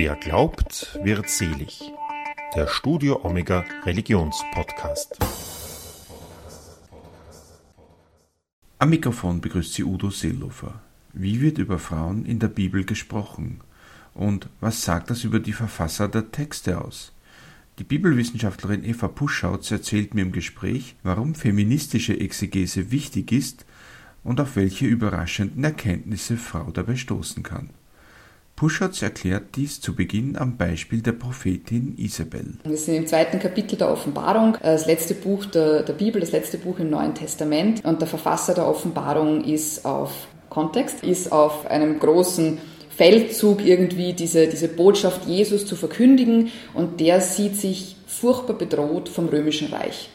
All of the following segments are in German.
Wer glaubt, wird selig. Der Studio Omega Religionspodcast. Am Mikrofon begrüßt Sie Udo Seelofer. Wie wird über Frauen in der Bibel gesprochen? Und was sagt das über die Verfasser der Texte aus? Die Bibelwissenschaftlerin Eva Puschautz erzählt mir im Gespräch, warum feministische Exegese wichtig ist und auf welche überraschenden Erkenntnisse Frau dabei stoßen kann. Puschatz erklärt dies zu Beginn am Beispiel der Prophetin Isabel. Wir sind im zweiten Kapitel der Offenbarung, äh, das letzte Buch der, der, Bibel, das letzte Buch im Neuen Testament. Und der Verfasser der Offenbarung ist auf Kontext, ist auf einem großen Feldzug irgendwie diese, diese Botschaft Jesus zu verkündigen und der sieht sich furchtbar bedroht vom römischen Reich.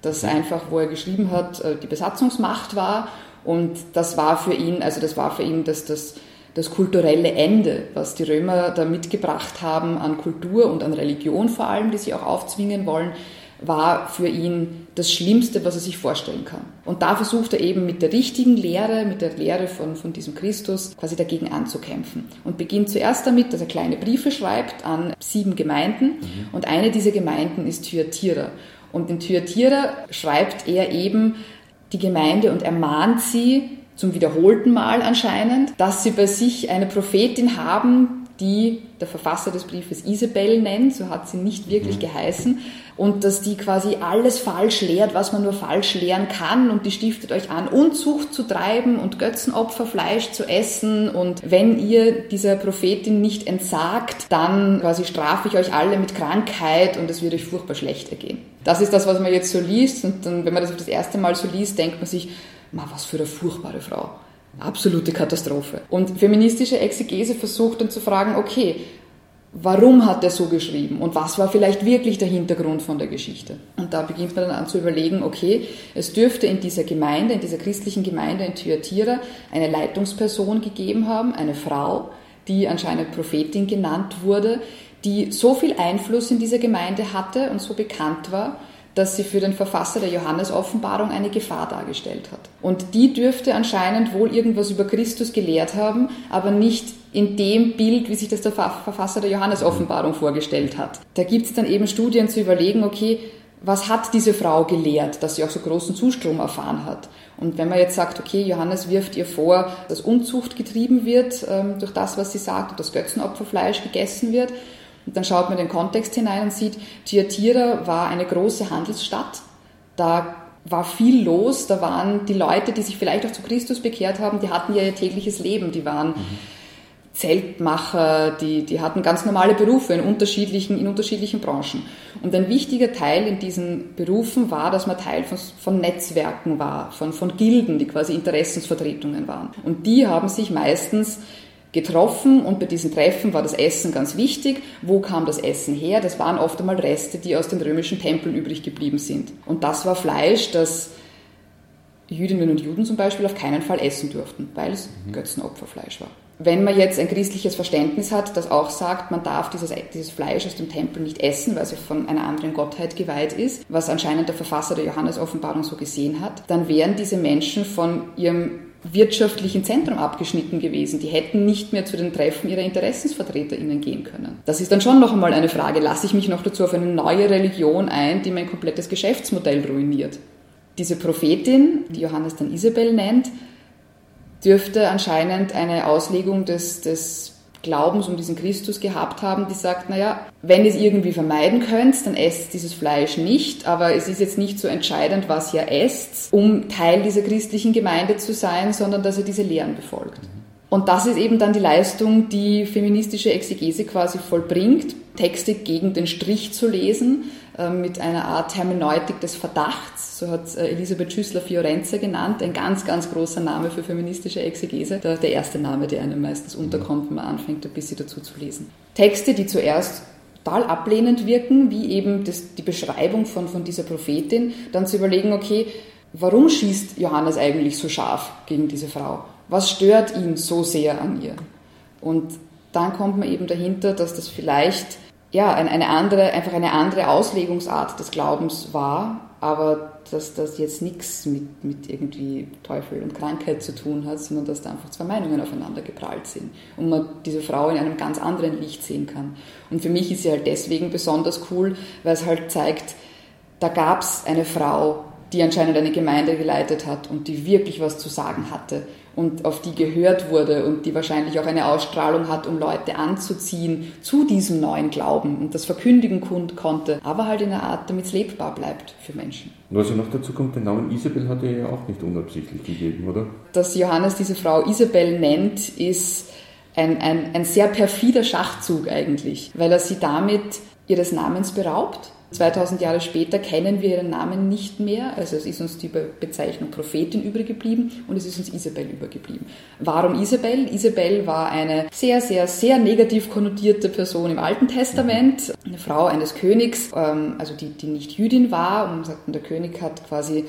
Das einfach, wo er geschrieben hat, äh, die Besatzungsmacht war und das war für ihn, also das war für ihn das, das, das kulturelle Ende, was die Römer da mitgebracht haben an Kultur und an Religion vor allem, die sie auch aufzwingen wollen, war für ihn das Schlimmste, was er sich vorstellen kann. Und da versucht er eben mit der richtigen Lehre, mit der Lehre von, von diesem Christus quasi dagegen anzukämpfen. Und beginnt zuerst damit, dass er kleine Briefe schreibt an sieben Gemeinden. Mhm. Und eine dieser Gemeinden ist Thyatira. Und in Thyatira schreibt er eben die Gemeinde und ermahnt sie zum wiederholten Mal anscheinend, dass sie bei sich eine Prophetin haben, die der Verfasser des Briefes Isabel nennt, so hat sie nicht wirklich mhm. geheißen, und dass die quasi alles falsch lehrt, was man nur falsch lehren kann und die stiftet euch an, Unzucht zu treiben und Götzenopferfleisch zu essen und wenn ihr dieser Prophetin nicht entsagt, dann quasi strafe ich euch alle mit Krankheit und es wird euch furchtbar schlecht ergehen. Das ist das, was man jetzt so liest und dann, wenn man das das erste Mal so liest, denkt man sich, ma, was für eine furchtbare Frau. Absolute Katastrophe. Und feministische Exegese versucht dann zu fragen, okay, warum hat er so geschrieben und was war vielleicht wirklich der Hintergrund von der Geschichte. Und da beginnt man dann an zu überlegen, okay, es dürfte in dieser Gemeinde, in dieser christlichen Gemeinde in Thyatira eine Leitungsperson gegeben haben, eine Frau, die anscheinend Prophetin genannt wurde, die so viel Einfluss in dieser Gemeinde hatte und so bekannt war, dass sie für den Verfasser der Johannes-Offenbarung eine Gefahr dargestellt hat. Und die dürfte anscheinend wohl irgendwas über Christus gelehrt haben, aber nicht in dem Bild, wie sich das der Verfasser der Johannes-Offenbarung vorgestellt hat. Da gibt es dann eben Studien zu überlegen, okay, was hat diese Frau gelehrt, dass sie auch so großen Zustrom erfahren hat? Und wenn man jetzt sagt, okay, Johannes wirft ihr vor, dass Unzucht getrieben wird ähm, durch das, was sie sagt und dass Götzenopferfleisch gegessen wird, dann schaut man den Kontext hinein und sieht, Thyatira war eine große Handelsstadt. Da war viel los. Da waren die Leute, die sich vielleicht auch zu Christus bekehrt haben, die hatten ja ihr tägliches Leben. Die waren mhm. Zeltmacher, die, die hatten ganz normale Berufe in unterschiedlichen, in unterschiedlichen Branchen. Und ein wichtiger Teil in diesen Berufen war, dass man Teil von, von Netzwerken war, von, von Gilden, die quasi Interessensvertretungen waren. Und die haben sich meistens getroffen und bei diesen Treffen war das Essen ganz wichtig. Wo kam das Essen her? Das waren oft einmal Reste, die aus den römischen Tempeln übrig geblieben sind. Und das war Fleisch, das Jüdinnen und Juden zum Beispiel auf keinen Fall essen durften, weil es mhm. Götzenopferfleisch war. Wenn man jetzt ein christliches Verständnis hat, das auch sagt, man darf dieses, dieses Fleisch aus dem Tempel nicht essen, weil es von einer anderen Gottheit geweiht ist, was anscheinend der Verfasser der Johannes-Offenbarung so gesehen hat, dann wären diese Menschen von ihrem wirtschaftlichen Zentrum abgeschnitten gewesen. Die hätten nicht mehr zu den Treffen ihrer InteressensvertreterInnen gehen können. Das ist dann schon noch einmal eine Frage, lasse ich mich noch dazu auf eine neue Religion ein, die mein komplettes Geschäftsmodell ruiniert? Diese Prophetin, die Johannes dann Isabel nennt, dürfte anscheinend eine Auslegung des, des Glaubens um diesen Christus gehabt haben, die sagt, naja, wenn ihr es irgendwie vermeiden könnt, dann esst dieses Fleisch nicht, aber es ist jetzt nicht so entscheidend, was ihr esst, um Teil dieser christlichen Gemeinde zu sein, sondern dass ihr diese Lehren befolgt. Und das ist eben dann die Leistung, die feministische Exegese quasi vollbringt, Texte gegen den Strich zu lesen, äh, mit einer Art Hermeneutik des Verdachts, so hat äh, Elisabeth Schüssler-Fiorenza genannt, ein ganz, ganz großer Name für feministische Exegese, der, der erste Name, der einem meistens unterkommt, wenn man anfängt, ein bisschen dazu zu lesen. Texte, die zuerst total ablehnend wirken, wie eben das, die Beschreibung von, von dieser Prophetin, dann zu überlegen, okay, warum schießt Johannes eigentlich so scharf gegen diese Frau? Was stört ihn so sehr an ihr? Und dann kommt man eben dahinter, dass das vielleicht ja, eine andere, einfach eine andere Auslegungsart des Glaubens war, aber dass das jetzt nichts mit, mit irgendwie Teufel und Krankheit zu tun hat, sondern dass da einfach zwei Meinungen aufeinander geprallt sind und man diese Frau in einem ganz anderen Licht sehen kann. Und für mich ist sie halt deswegen besonders cool, weil es halt zeigt, da gab es eine Frau, die anscheinend eine Gemeinde geleitet hat und die wirklich was zu sagen hatte und auf die gehört wurde und die wahrscheinlich auch eine Ausstrahlung hat, um Leute anzuziehen zu diesem neuen Glauben und das verkündigen konnte, aber halt in einer Art, damit es lebbar bleibt für Menschen. Und was ja noch dazu kommt, den Namen Isabel hat er ja auch nicht unabsichtlich gegeben, oder? Dass Johannes diese Frau Isabel nennt, ist ein, ein, ein sehr perfider Schachzug eigentlich, weil er sie damit ihres Namens beraubt 2000 Jahre später kennen wir ihren Namen nicht mehr, also es ist uns die Bezeichnung Prophetin übergeblieben und es ist uns Isabel übergeblieben. Warum Isabel? Isabel war eine sehr, sehr, sehr negativ konnotierte Person im Alten Testament, eine Frau eines Königs, ähm, also die, die nicht Jüdin war und sagten, der König hat quasi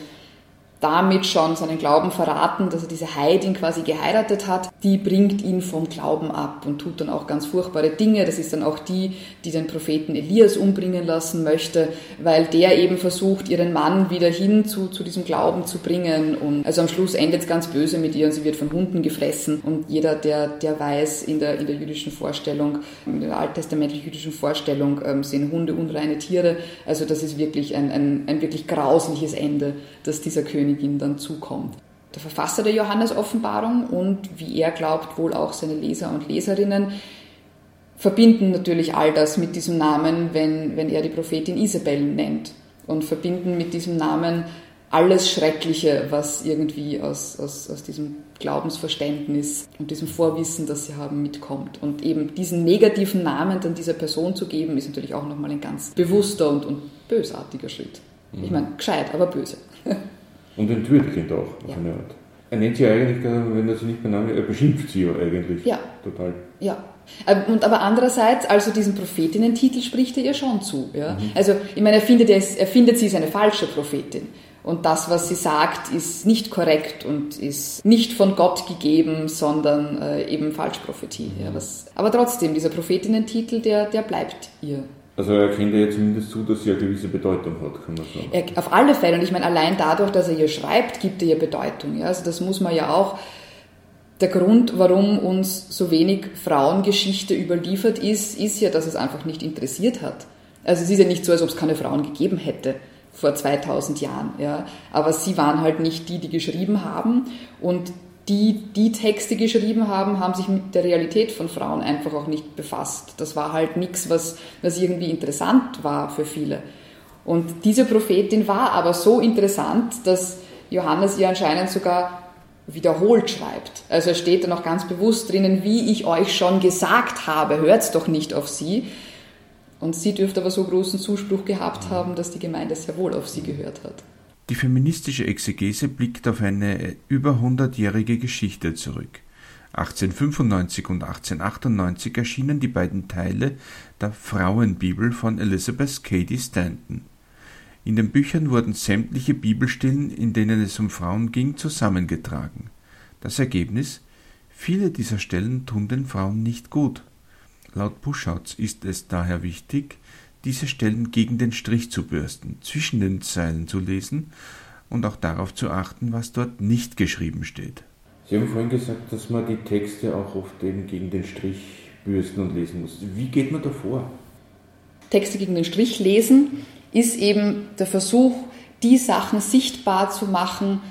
damit schon seinen Glauben verraten, dass er diese Heidin quasi geheiratet hat, die bringt ihn vom Glauben ab und tut dann auch ganz furchtbare Dinge. Das ist dann auch die, die den Propheten Elias umbringen lassen möchte, weil der eben versucht, ihren Mann wieder hin zu, zu diesem Glauben zu bringen. Und also am Schluss endet es ganz böse mit ihr und sie wird von Hunden gefressen. Und jeder, der, der weiß, in der, in der jüdischen Vorstellung, in der alttestamentlichen jüdischen Vorstellung, ähm, sind Hunde unreine Tiere. Also das ist wirklich ein, ein, ein wirklich grausliches Ende, dass dieser König Königin dann zukommt. Der Verfasser der Johannes-Offenbarung und wie er glaubt, wohl auch seine Leser und Leserinnen verbinden natürlich all das mit diesem Namen, wenn, wenn er die Prophetin Isabel nennt und verbinden mit diesem Namen alles Schreckliche, was irgendwie aus, aus, aus diesem Glaubensverständnis und diesem Vorwissen, das sie haben, mitkommt. Und eben diesen negativen Namen dann dieser Person zu geben, ist natürlich auch nochmal ein ganz bewusster und, und bösartiger Schritt. Ich meine, gescheit, aber böse. Und entwürdigend auch, auf ja. eine Art. Er nennt sie eigentlich, wenn er sie nicht benannt, er beschimpft sie ja eigentlich. Ja. Total. Ja. Ähm, und aber andererseits, also diesen Prophetinnen-Titel spricht er ihr schon zu. Ja? Mhm. Also, ich meine, er findet, er, er findet, sie ist eine falsche Prophetin. Und das, was sie sagt, ist nicht korrekt und ist nicht von Gott gegeben, sondern äh, eben Falschprophetie. Mhm. Ja, was, aber trotzdem, dieser Prophetinnen-Titel, der, der bleibt ihr. Also er erkennt ja zumindest zu, dass sie eine gewisse Bedeutung hat, kann man sagen. Er, auf alle Fälle. Und ich meine, allein dadurch, dass er ihr schreibt, gibt er ihr Bedeutung. Ja? Also das muss man ja auch. Der Grund, warum uns so wenig Frauengeschichte überliefert ist, ist ja, dass es einfach nicht interessiert hat. Also es ist ja nicht so, als ob es keine Frauen gegeben hätte vor 2000 Jahren. Ja. Aber sie waren halt nicht die, die geschrieben haben. Und die, die Texte geschrieben haben, haben sich mit der Realität von Frauen einfach auch nicht befasst. Das war halt nichts, was, was irgendwie interessant war für viele. Und diese Prophetin war aber so interessant, dass Johannes ihr anscheinend sogar wiederholt schreibt. Also er steht da noch ganz bewusst drinnen, wie ich euch schon gesagt habe, hört doch nicht auf sie. Und sie dürfte aber so großen Zuspruch gehabt haben, dass die Gemeinde sehr wohl auf sie gehört hat. Die feministische Exegese blickt auf eine über hundertjährige Geschichte zurück. 1895 und 1898 erschienen die beiden Teile der Frauenbibel von Elizabeth Cady Stanton. In den Büchern wurden sämtliche Bibelstellen, in denen es um Frauen ging, zusammengetragen. Das Ergebnis? Viele dieser Stellen tun den Frauen nicht gut. Laut Buschhautz ist es daher wichtig, diese Stellen gegen den Strich zu bürsten, zwischen den Zeilen zu lesen und auch darauf zu achten, was dort nicht geschrieben steht. Sie haben vorhin gesagt, dass man die Texte auch oft eben gegen den Strich bürsten und lesen muss. Wie geht man da vor? Texte gegen den Strich lesen ist eben der Versuch, die Sachen sichtbar zu machen,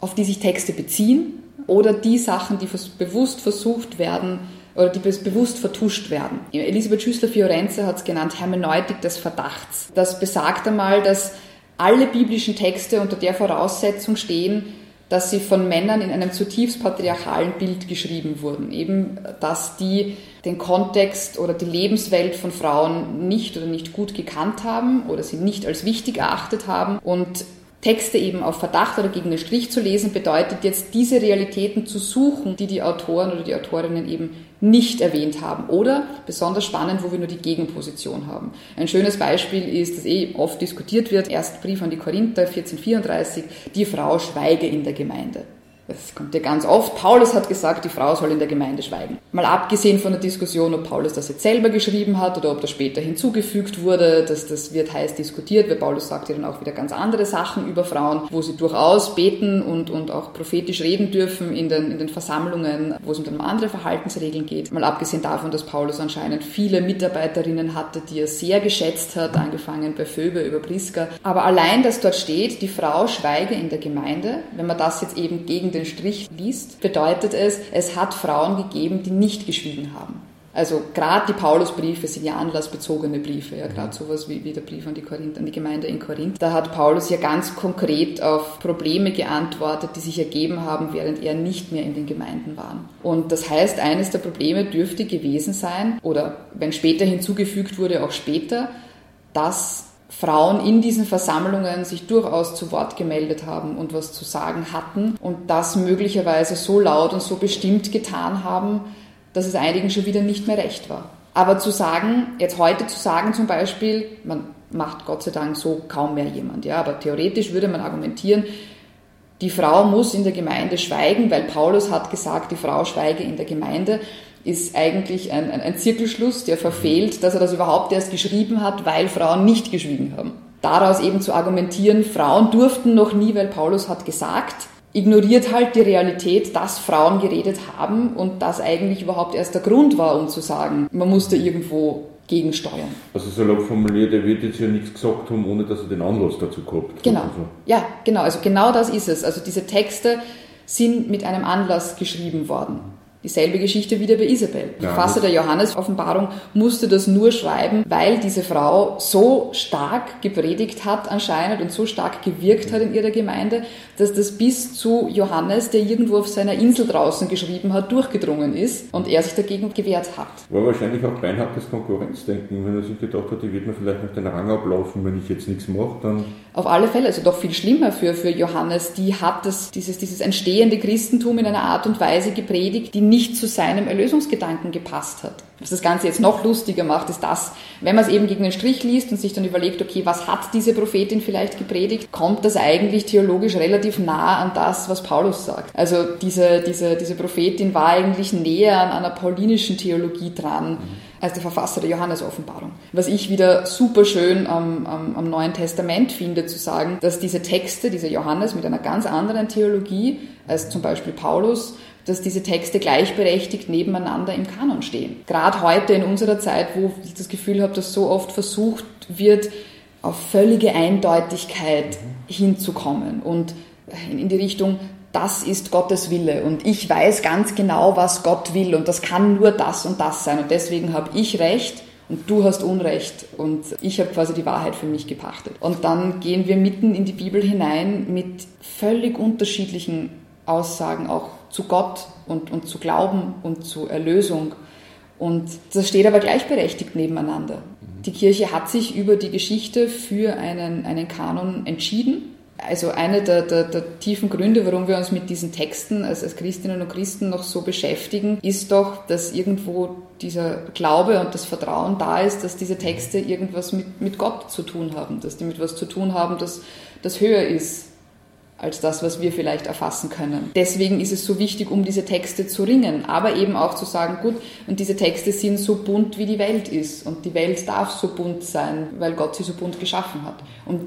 auf die sich Texte beziehen oder die Sachen, die bewusst versucht werden, oder die bewusst vertuscht werden. Elisabeth Schüssler-Fiorenze hat es genannt Hermeneutik des Verdachts. Das besagt einmal, dass alle biblischen Texte unter der Voraussetzung stehen, dass sie von Männern in einem zutiefst patriarchalen Bild geschrieben wurden. Eben, dass die den Kontext oder die Lebenswelt von Frauen nicht oder nicht gut gekannt haben oder sie nicht als wichtig erachtet haben und Texte eben auf Verdacht oder gegen den Strich zu lesen, bedeutet jetzt, diese Realitäten zu suchen, die die Autoren oder die Autorinnen eben nicht erwähnt haben. Oder, besonders spannend, wo wir nur die Gegenposition haben. Ein schönes Beispiel ist, das eh oft diskutiert wird, erst Brief an die Korinther 1434, die Frau schweige in der Gemeinde. Das kommt ja ganz oft. Paulus hat gesagt, die Frau soll in der Gemeinde schweigen. Mal abgesehen von der Diskussion, ob Paulus das jetzt selber geschrieben hat oder ob das später hinzugefügt wurde, dass das wird heiß diskutiert, weil Paulus sagt ja dann auch wieder ganz andere Sachen über Frauen, wo sie durchaus beten und, und auch prophetisch reden dürfen in den, in den Versammlungen, wo es um andere Verhaltensregeln geht. Mal abgesehen davon, dass Paulus anscheinend viele Mitarbeiterinnen hatte, die er sehr geschätzt hat, angefangen bei Phoebe über Priska. Aber allein, dass dort steht, die Frau schweige in der Gemeinde, wenn man das jetzt eben gegen den Strich liest, bedeutet es, es hat Frauen gegeben, die nicht geschwiegen haben. Also gerade die Paulusbriefe sind ja anlassbezogene Briefe, ja gerade sowas wie, wie der Brief an die, Korinth, an die Gemeinde in Korinth. Da hat Paulus ja ganz konkret auf Probleme geantwortet, die sich ergeben haben, während er nicht mehr in den Gemeinden war. Und das heißt, eines der Probleme dürfte gewesen sein, oder wenn später hinzugefügt wurde, auch später, dass Frauen in diesen Versammlungen sich durchaus zu Wort gemeldet haben und was zu sagen hatten und das möglicherweise so laut und so bestimmt getan haben, dass es einigen schon wieder nicht mehr recht war. Aber zu sagen, jetzt heute zu sagen zum Beispiel, man macht Gott sei Dank so kaum mehr jemand, ja, aber theoretisch würde man argumentieren, die Frau muss in der Gemeinde schweigen, weil Paulus hat gesagt, die Frau schweige in der Gemeinde ist eigentlich ein, ein, ein Zirkelschluss, der verfehlt, dass er das überhaupt erst geschrieben hat, weil Frauen nicht geschwiegen haben. Daraus eben zu argumentieren, Frauen durften noch nie, weil Paulus hat gesagt, ignoriert halt die Realität, dass Frauen geredet haben und das eigentlich überhaupt erst der Grund war, um zu sagen, man musste irgendwo gegensteuern. Also salopp formuliert, er wird jetzt ja nichts gesagt haben, ohne dass er den Anlass dazu gehabt Genau. Also. Ja, genau. Also genau das ist es. Also diese Texte sind mit einem Anlass geschrieben worden. Dieselbe Geschichte wieder bei Isabel. Der Verfasser der Johannes-Offenbarung musste das nur schreiben, weil diese Frau so stark gepredigt hat anscheinend und so stark gewirkt hat in ihrer Gemeinde, dass das bis zu Johannes, der irgendwo auf seiner Insel draußen geschrieben hat, durchgedrungen ist und er sich dagegen gewehrt hat. War wahrscheinlich auch beinhartes Konkurrenzdenken, wenn er sich gedacht hat, die wird mir vielleicht noch den Rang ablaufen, wenn ich jetzt nichts mache, dann... Auf alle Fälle, also doch viel schlimmer für, für Johannes, die hat das, dieses, dieses entstehende Christentum in einer Art und Weise gepredigt, die nicht zu seinem Erlösungsgedanken gepasst hat. Was das Ganze jetzt noch lustiger macht, ist das, wenn man es eben gegen den Strich liest und sich dann überlegt, okay, was hat diese Prophetin vielleicht gepredigt, kommt das eigentlich theologisch relativ nah an das, was Paulus sagt. Also diese, diese, diese Prophetin war eigentlich näher an einer paulinischen Theologie dran. Als der Verfasser der Johannes-Offenbarung. Was ich wieder super schön am, am, am, Neuen Testament finde, zu sagen, dass diese Texte, dieser Johannes mit einer ganz anderen Theologie als zum Beispiel Paulus, dass diese Texte gleichberechtigt nebeneinander im Kanon stehen. Gerade heute in unserer Zeit, wo ich das Gefühl habe, dass so oft versucht wird, auf völlige Eindeutigkeit hinzukommen und in die Richtung, das ist Gottes Wille und ich weiß ganz genau, was Gott will und das kann nur das und das sein und deswegen habe ich Recht und du hast Unrecht und ich habe quasi die Wahrheit für mich gepachtet. Und dann gehen wir mitten in die Bibel hinein mit völlig unterschiedlichen Aussagen auch zu Gott und, und zu Glauben und zu Erlösung. Und das steht aber gleichberechtigt nebeneinander. Die Kirche hat sich über die Geschichte für einen, einen Kanon entschieden. Also einer der, der, der tiefen Gründe, warum wir uns mit diesen Texten als, als Christinnen und Christen noch so beschäftigen, ist doch, dass irgendwo dieser Glaube und das Vertrauen da ist, dass diese Texte irgendwas mit, mit Gott zu tun haben, dass die mit was zu tun haben, das, das höher ist als das, was wir vielleicht erfassen können. Deswegen ist es so wichtig, um diese Texte zu ringen, aber eben auch zu sagen, gut, und diese Texte sind so bunt, wie die Welt ist und die Welt darf so bunt sein, weil Gott sie so bunt geschaffen hat. Und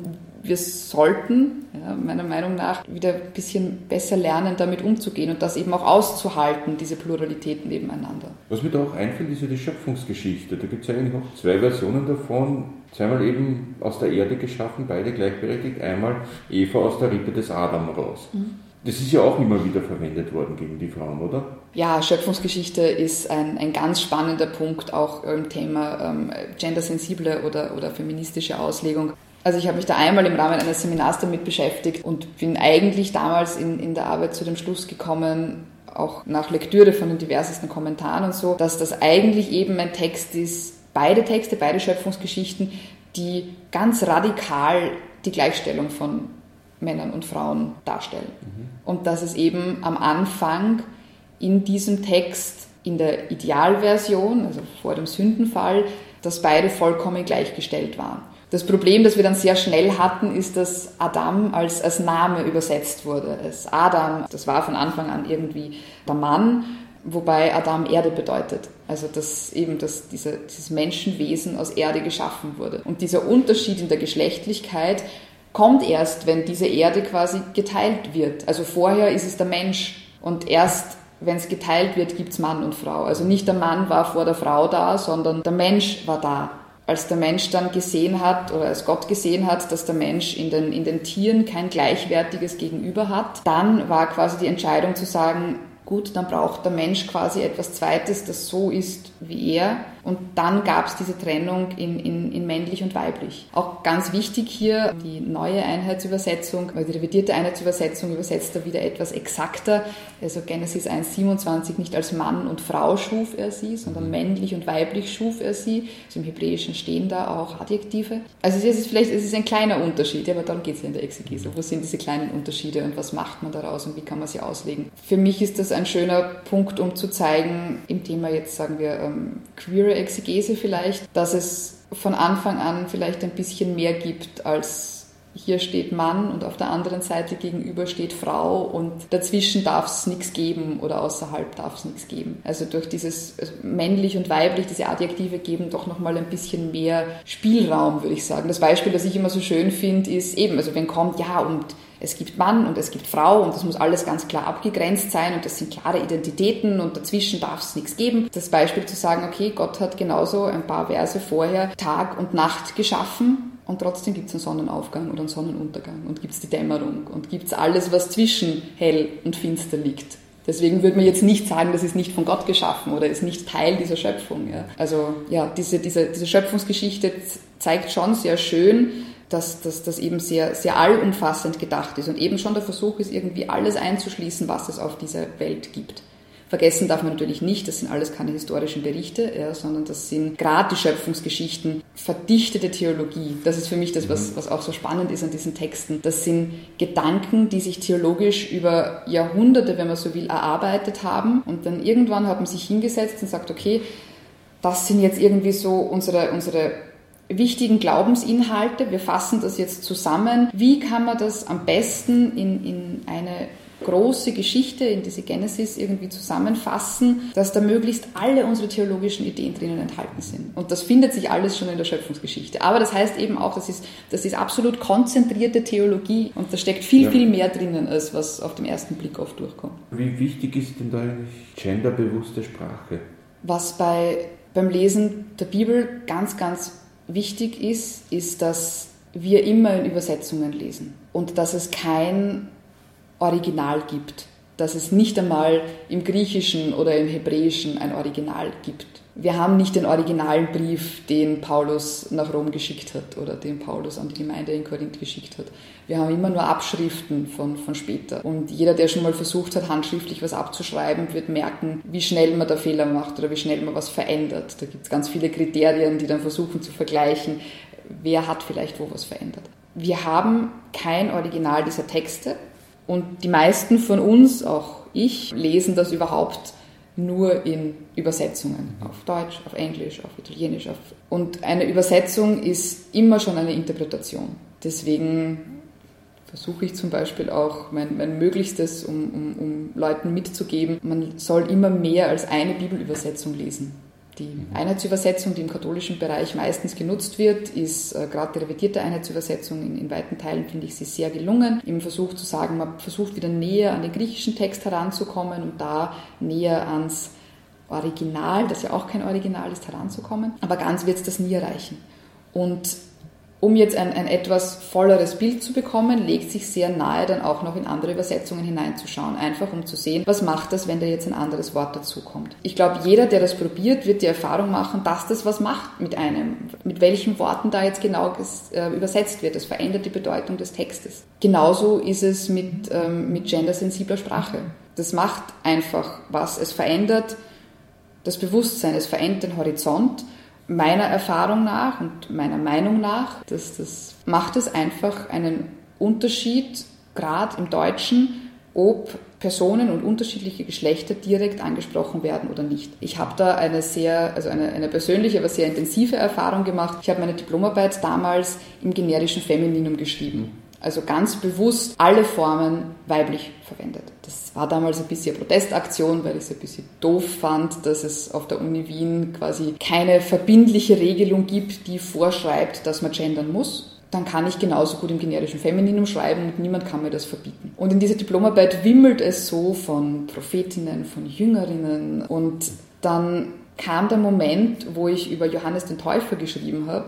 wir sollten, ja, meiner Meinung nach, wieder ein bisschen besser lernen, damit umzugehen und das eben auch auszuhalten, diese Pluralität nebeneinander. Was mir da auch einfällt, ist ja die Schöpfungsgeschichte. Da gibt es eigentlich noch zwei Versionen davon. Zweimal eben aus der Erde geschaffen, beide gleichberechtigt. Einmal Eva aus der Rippe des Adam raus. Mhm. Das ist ja auch immer wieder verwendet worden gegen die Frauen, oder? Ja, Schöpfungsgeschichte ist ein, ein ganz spannender Punkt, auch im Thema ähm, gendersensible oder, oder feministische Auslegung. Also ich habe mich da einmal im Rahmen eines Seminars damit beschäftigt und bin eigentlich damals in, in der Arbeit zu dem Schluss gekommen, auch nach Lektüre von den diversesten Kommentaren und so, dass das eigentlich eben ein Text ist, beide Texte, beide Schöpfungsgeschichten, die ganz radikal die Gleichstellung von Männern und Frauen darstellen. Mhm. Und dass es eben am Anfang in diesem Text, in der Idealversion, also vor dem Sündenfall, dass beide vollkommen gleichgestellt waren. Das Problem, das wir dann sehr schnell hatten, ist, dass Adam als, als Name übersetzt wurde. Als Adam, das war von Anfang an irgendwie der Mann, wobei Adam Erde bedeutet. Also dass eben dass diese, dieses Menschenwesen aus Erde geschaffen wurde. Und dieser Unterschied in der Geschlechtlichkeit kommt erst, wenn diese Erde quasi geteilt wird. Also vorher ist es der Mensch und erst wenn es geteilt wird, gibt es Mann und Frau. Also nicht der Mann war vor der Frau da, sondern der Mensch war da als der Mensch dann gesehen hat oder als Gott gesehen hat, dass der Mensch in den, in den Tieren kein gleichwertiges Gegenüber hat, dann war quasi die Entscheidung zu sagen, gut, dann braucht der Mensch quasi etwas Zweites, das so ist wie er und dann gab es diese Trennung in, in, in männlich und weiblich. Auch ganz wichtig hier die neue Einheitsübersetzung, weil die revidierte Einheitsübersetzung übersetzt da wieder etwas exakter. Also Genesis 1,27 nicht als Mann und Frau schuf er sie, sondern mhm. männlich und weiblich schuf er sie. Also im Hebräischen stehen da auch Adjektive. Also es ist vielleicht es ist ein kleiner Unterschied, aber darum geht es ja in der Exegese. Wo sind diese kleinen Unterschiede und was macht man daraus und wie kann man sie auslegen? Für mich ist das ein schöner Punkt, um zu zeigen, im Thema jetzt sagen wir ähm, queere Exegese vielleicht, dass es von Anfang an vielleicht ein bisschen mehr gibt als hier steht Mann und auf der anderen Seite gegenüber steht Frau und dazwischen darf es nichts geben oder außerhalb darf es nichts geben. Also durch dieses also männlich und weiblich, diese Adjektive geben doch nochmal ein bisschen mehr Spielraum, würde ich sagen. Das Beispiel, das ich immer so schön finde, ist eben, also wenn kommt, ja, und es gibt Mann und es gibt Frau und das muss alles ganz klar abgegrenzt sein und das sind klare Identitäten und dazwischen darf es nichts geben. Das Beispiel zu sagen, okay, Gott hat genauso ein paar Verse vorher Tag und Nacht geschaffen und trotzdem gibt es einen Sonnenaufgang oder einen Sonnenuntergang und gibt es die Dämmerung und gibt es alles, was zwischen hell und finster liegt. Deswegen würde man jetzt nicht sagen, das ist nicht von Gott geschaffen oder ist nicht Teil dieser Schöpfung. Ja. Also ja, diese, diese, diese Schöpfungsgeschichte zeigt schon sehr schön, dass das eben sehr, sehr allumfassend gedacht ist und eben schon der Versuch ist, irgendwie alles einzuschließen, was es auf dieser Welt gibt. Vergessen darf man natürlich nicht, das sind alles keine historischen Berichte, ja, sondern das sind gerade die Schöpfungsgeschichten, verdichtete Theologie. Das ist für mich das, was, mhm. was auch so spannend ist an diesen Texten. Das sind Gedanken, die sich theologisch über Jahrhunderte, wenn man so will, erarbeitet haben und dann irgendwann hat man sich hingesetzt und sagt, okay, das sind jetzt irgendwie so unsere, unsere wichtigen Glaubensinhalte. Wir fassen das jetzt zusammen. Wie kann man das am besten in, in eine große Geschichte, in diese Genesis irgendwie zusammenfassen, dass da möglichst alle unsere theologischen Ideen drinnen enthalten sind. Und das findet sich alles schon in der Schöpfungsgeschichte. Aber das heißt eben auch, das ist, das ist absolut konzentrierte Theologie und da steckt viel, ja. viel mehr drinnen, als was auf den ersten Blick oft durchkommt. Wie wichtig ist denn da eigentlich genderbewusste Sprache? Was bei, beim Lesen der Bibel ganz, ganz wichtig ist, ist, dass wir immer in Übersetzungen lesen und dass es kein Original gibt, dass es nicht einmal im Griechischen oder im Hebräischen ein Original gibt. Wir haben nicht den originalen Brief, den Paulus nach Rom geschickt hat oder den Paulus an die Gemeinde in Korinth geschickt hat. Wir haben immer nur Abschriften von, von später. Und jeder, der schon mal versucht hat, handschriftlich was abzuschreiben, wird merken, wie schnell man da Fehler macht oder wie schnell man was verändert. Da gibt es ganz viele Kriterien, die dann versuchen zu vergleichen, wer hat vielleicht wo was verändert. Wir haben kein Original dieser Texte. Und die meisten von uns, auch ich, lesen das überhaupt nur in Übersetzungen. Auf Deutsch, auf Englisch, auf Italienisch. Auf und eine Übersetzung ist immer schon eine Interpretation. Deswegen versuche ich zum Beispiel auch mein, mein Möglichstes, um, um, um Leuten mitzugeben, man soll immer mehr als eine Bibelübersetzung lesen. Die Einheitsübersetzung, die im katholischen Bereich meistens genutzt wird, ist äh, gerade die revidierte Einheitsübersetzung. In, in weiten Teilen finde ich sie sehr gelungen. Im Versuch zu sagen, man versucht wieder näher an den griechischen Text heranzukommen und da näher ans Original, das ja auch kein Original ist, heranzukommen. Aber ganz wird es das nie erreichen. Und um jetzt ein, ein etwas volleres Bild zu bekommen, legt sich sehr nahe, dann auch noch in andere Übersetzungen hineinzuschauen, einfach um zu sehen, was macht das, wenn da jetzt ein anderes Wort dazukommt. Ich glaube, jeder, der das probiert, wird die Erfahrung machen, dass das was macht mit einem, mit welchen Worten da jetzt genau äh, übersetzt wird. Das verändert die Bedeutung des Textes. Genauso ist es mit, ähm, mit gendersensibler Sprache. Das macht einfach was. Es verändert das Bewusstsein, es verändert den Horizont meiner Erfahrung nach und meiner Meinung nach, dass das macht es einfach einen Unterschied, gerade im Deutschen, ob Personen und unterschiedliche Geschlechter direkt angesprochen werden oder nicht. Ich habe da eine sehr, also eine, eine persönliche, aber sehr intensive Erfahrung gemacht. Ich habe meine Diplomarbeit damals im generischen Femininum geschrieben. Also ganz bewusst alle Formen weiblich verwendet. Das war damals ein bisschen Protestaktion, weil ich es ein bisschen doof fand, dass es auf der Uni Wien quasi keine verbindliche Regelung gibt, die vorschreibt, dass man gendern muss dann kann ich genauso gut im generischen Femininum schreiben und niemand kann mir das verbieten. Und in dieser Diplomarbeit wimmelt es so von Prophetinnen, von Jüngerinnen und dann kam der Moment, wo ich über Johannes den Täufer geschrieben habe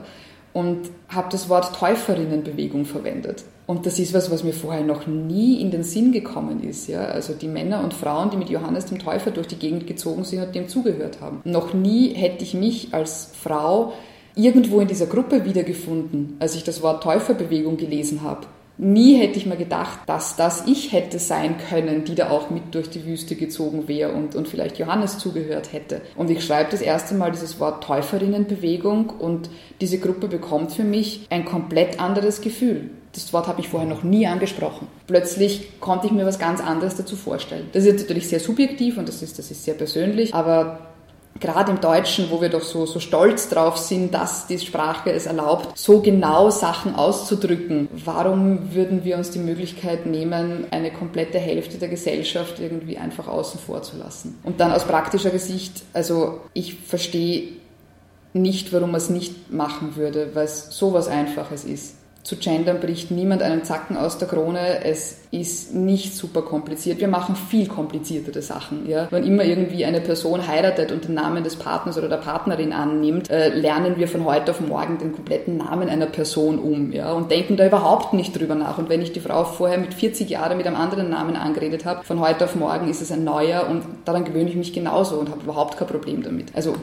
und habe das Wort Täuferinnenbewegung verwendet. Und das ist was, was mir vorher noch nie in den Sinn gekommen ist. Ja? Also die Männer und Frauen, die mit Johannes dem Täufer durch die Gegend gezogen sind und dem zugehört haben. Noch nie hätte ich mich als Frau irgendwo in dieser Gruppe wiedergefunden, als ich das Wort Täuferbewegung gelesen habe. Nie hätte ich mir gedacht, dass das ich hätte sein können, die da auch mit durch die Wüste gezogen wäre und, und vielleicht Johannes zugehört hätte. Und ich schreibe das erste Mal dieses Wort Täuferinnenbewegung und diese Gruppe bekommt für mich ein komplett anderes Gefühl. Das Wort habe ich vorher noch nie angesprochen. Plötzlich konnte ich mir was ganz anderes dazu vorstellen. Das ist natürlich sehr subjektiv und das ist, das ist sehr persönlich, aber gerade im Deutschen, wo wir doch so, so stolz drauf sind, dass die Sprache es erlaubt, so genau Sachen auszudrücken, warum würden wir uns die Möglichkeit nehmen, eine komplette Hälfte der Gesellschaft irgendwie einfach außen vor zu lassen? Und dann aus praktischer Sicht, also ich verstehe nicht, warum man es nicht machen würde, weil es sowas Einfaches ist zu gendern bricht niemand einen Zacken aus der Krone. Es ist nicht super kompliziert. Wir machen viel kompliziertere Sachen. Ja? Wenn immer irgendwie eine Person heiratet und den Namen des Partners oder der Partnerin annimmt, äh, lernen wir von heute auf morgen den kompletten Namen einer Person um ja? und denken da überhaupt nicht drüber nach. Und wenn ich die Frau vorher mit 40 Jahren mit einem anderen Namen angeredet habe, von heute auf morgen ist es ein neuer und daran gewöhne ich mich genauso und habe überhaupt kein Problem damit. Also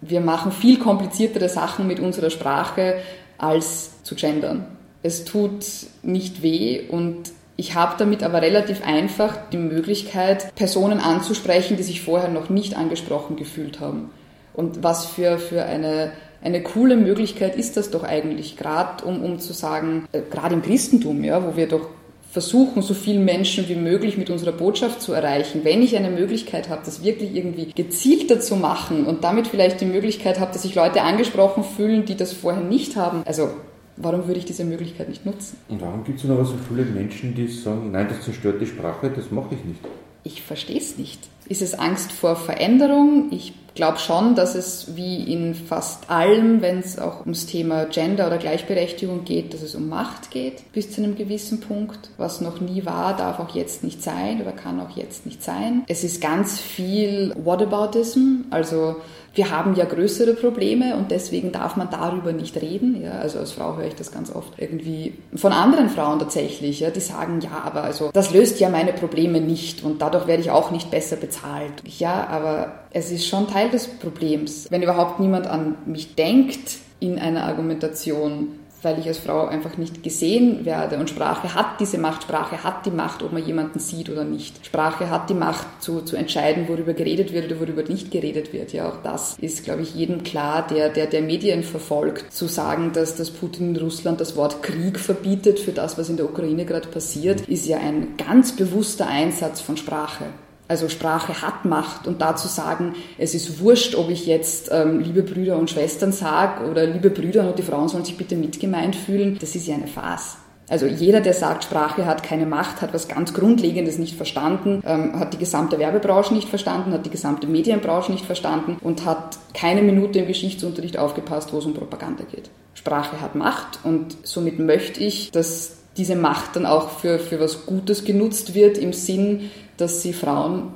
wir machen viel kompliziertere Sachen mit unserer Sprache als zu gendern es tut nicht weh und ich habe damit aber relativ einfach die Möglichkeit, Personen anzusprechen, die sich vorher noch nicht angesprochen gefühlt haben. Und was für, für eine, eine coole Möglichkeit ist das doch eigentlich, gerade um, um zu sagen, äh, gerade im Christentum, ja, wo wir doch versuchen, so viele Menschen wie möglich mit unserer Botschaft zu erreichen. Wenn ich eine Möglichkeit habe, das wirklich irgendwie gezielter zu machen und damit vielleicht die Möglichkeit habe, dass sich Leute angesprochen fühlen, die das vorher nicht haben, also warum würde ich diese Möglichkeit nicht nutzen? Und warum gibt es noch so viele Menschen, die sagen, nein, das zerstört die Sprache, das mache ich nicht? Ich verstehe es nicht. Ist es Angst vor Veränderung? Ich glaube schon, dass es wie in fast allem, wenn es auch ums Thema Gender oder Gleichberechtigung geht, dass es um Macht geht, bis zu einem gewissen Punkt. Was noch nie war, darf auch jetzt nicht sein oder kann auch jetzt nicht sein. Es ist ganz viel Whataboutism, also wir haben ja größere Probleme und deswegen darf man darüber nicht reden. Ja, also als Frau höre ich das ganz oft irgendwie von anderen Frauen tatsächlich, ja, die sagen, ja, aber also das löst ja meine Probleme nicht und dadurch werde ich auch nicht besser bezahlt. Ja, aber es ist schon Teil des Problems. Wenn überhaupt niemand an mich denkt in einer Argumentation, weil ich als Frau einfach nicht gesehen werde. Und Sprache hat diese Macht, Sprache hat die Macht, ob man jemanden sieht oder nicht. Sprache hat die Macht zu, zu entscheiden, worüber geredet wird oder worüber nicht geredet wird. Ja, auch das ist, glaube ich, jedem klar, der, der, der Medien verfolgt, zu sagen, dass, dass Putin in Russland das Wort Krieg verbietet für das, was in der Ukraine gerade passiert, ist ja ein ganz bewusster Einsatz von Sprache. Also Sprache hat Macht und dazu sagen, es ist wurscht, ob ich jetzt ähm, liebe Brüder und Schwestern sage oder liebe Brüder und die Frauen sollen sich bitte mitgemeint fühlen, das ist ja eine Farce. Also jeder, der sagt, Sprache hat keine Macht, hat was ganz Grundlegendes nicht verstanden, ähm, hat die gesamte Werbebranche nicht verstanden, hat die gesamte Medienbranche nicht verstanden und hat keine Minute im Geschichtsunterricht aufgepasst, wo es um Propaganda geht. Sprache hat Macht und somit möchte ich, dass diese Macht dann auch für, für was Gutes genutzt wird im Sinn, dass sie Frauen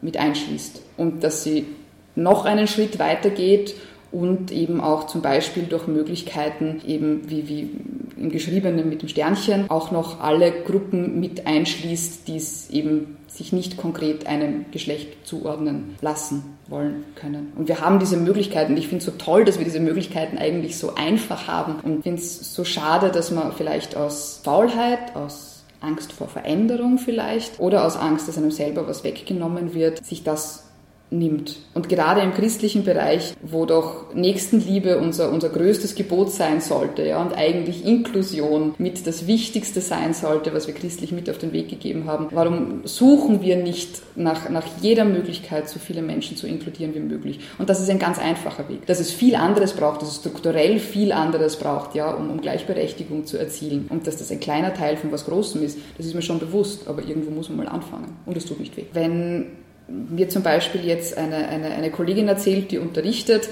mit einschließt und dass sie noch einen Schritt weiter geht und eben auch zum Beispiel durch Möglichkeiten eben wie, wie im Geschriebenen mit dem Sternchen auch noch alle Gruppen mit einschließt, die es eben sich nicht konkret einem Geschlecht zuordnen lassen wollen können. Und wir haben diese Möglichkeiten. Ich finde es so toll, dass wir diese Möglichkeiten eigentlich so einfach haben und finde es so schade, dass man vielleicht aus Faulheit, aus Angst vor Veränderung vielleicht oder aus Angst, dass einem selber was weggenommen wird, sich das nimmt. Und gerade im christlichen Bereich, wo doch Nächstenliebe unser, unser größtes Gebot sein sollte, ja, und eigentlich Inklusion mit das Wichtigste sein sollte, was wir christlich mit auf den Weg gegeben haben, warum suchen wir nicht nach, nach jeder Möglichkeit, so viele Menschen zu inkludieren wie möglich? Und das ist ein ganz einfacher Weg. Dass es viel anderes braucht, dass es strukturell viel anderes braucht, ja, um, um Gleichberechtigung zu erzielen. Und dass das ein kleiner Teil von was Großem ist, das ist mir schon bewusst, aber irgendwo muss man mal anfangen. Und es tut nicht weh. Wenn mir zum Beispiel jetzt eine, eine, eine Kollegin erzählt, die unterrichtet,